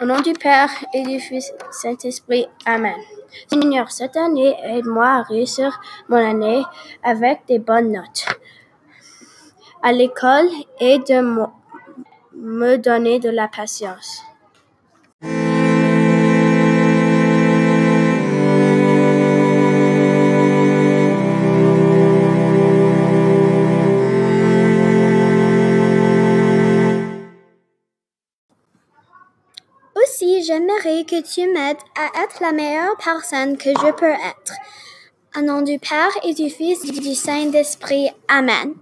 Au nom du Père et du Fils Saint-Esprit. Amen. Seigneur, cette année, aide-moi à réussir mon année avec des bonnes notes à l'école et de me donner de la patience. Aussi, j'aimerais que tu m'aides à être la meilleure personne que je peux être. Au nom du Père et du Fils et du Saint-Esprit. Amen.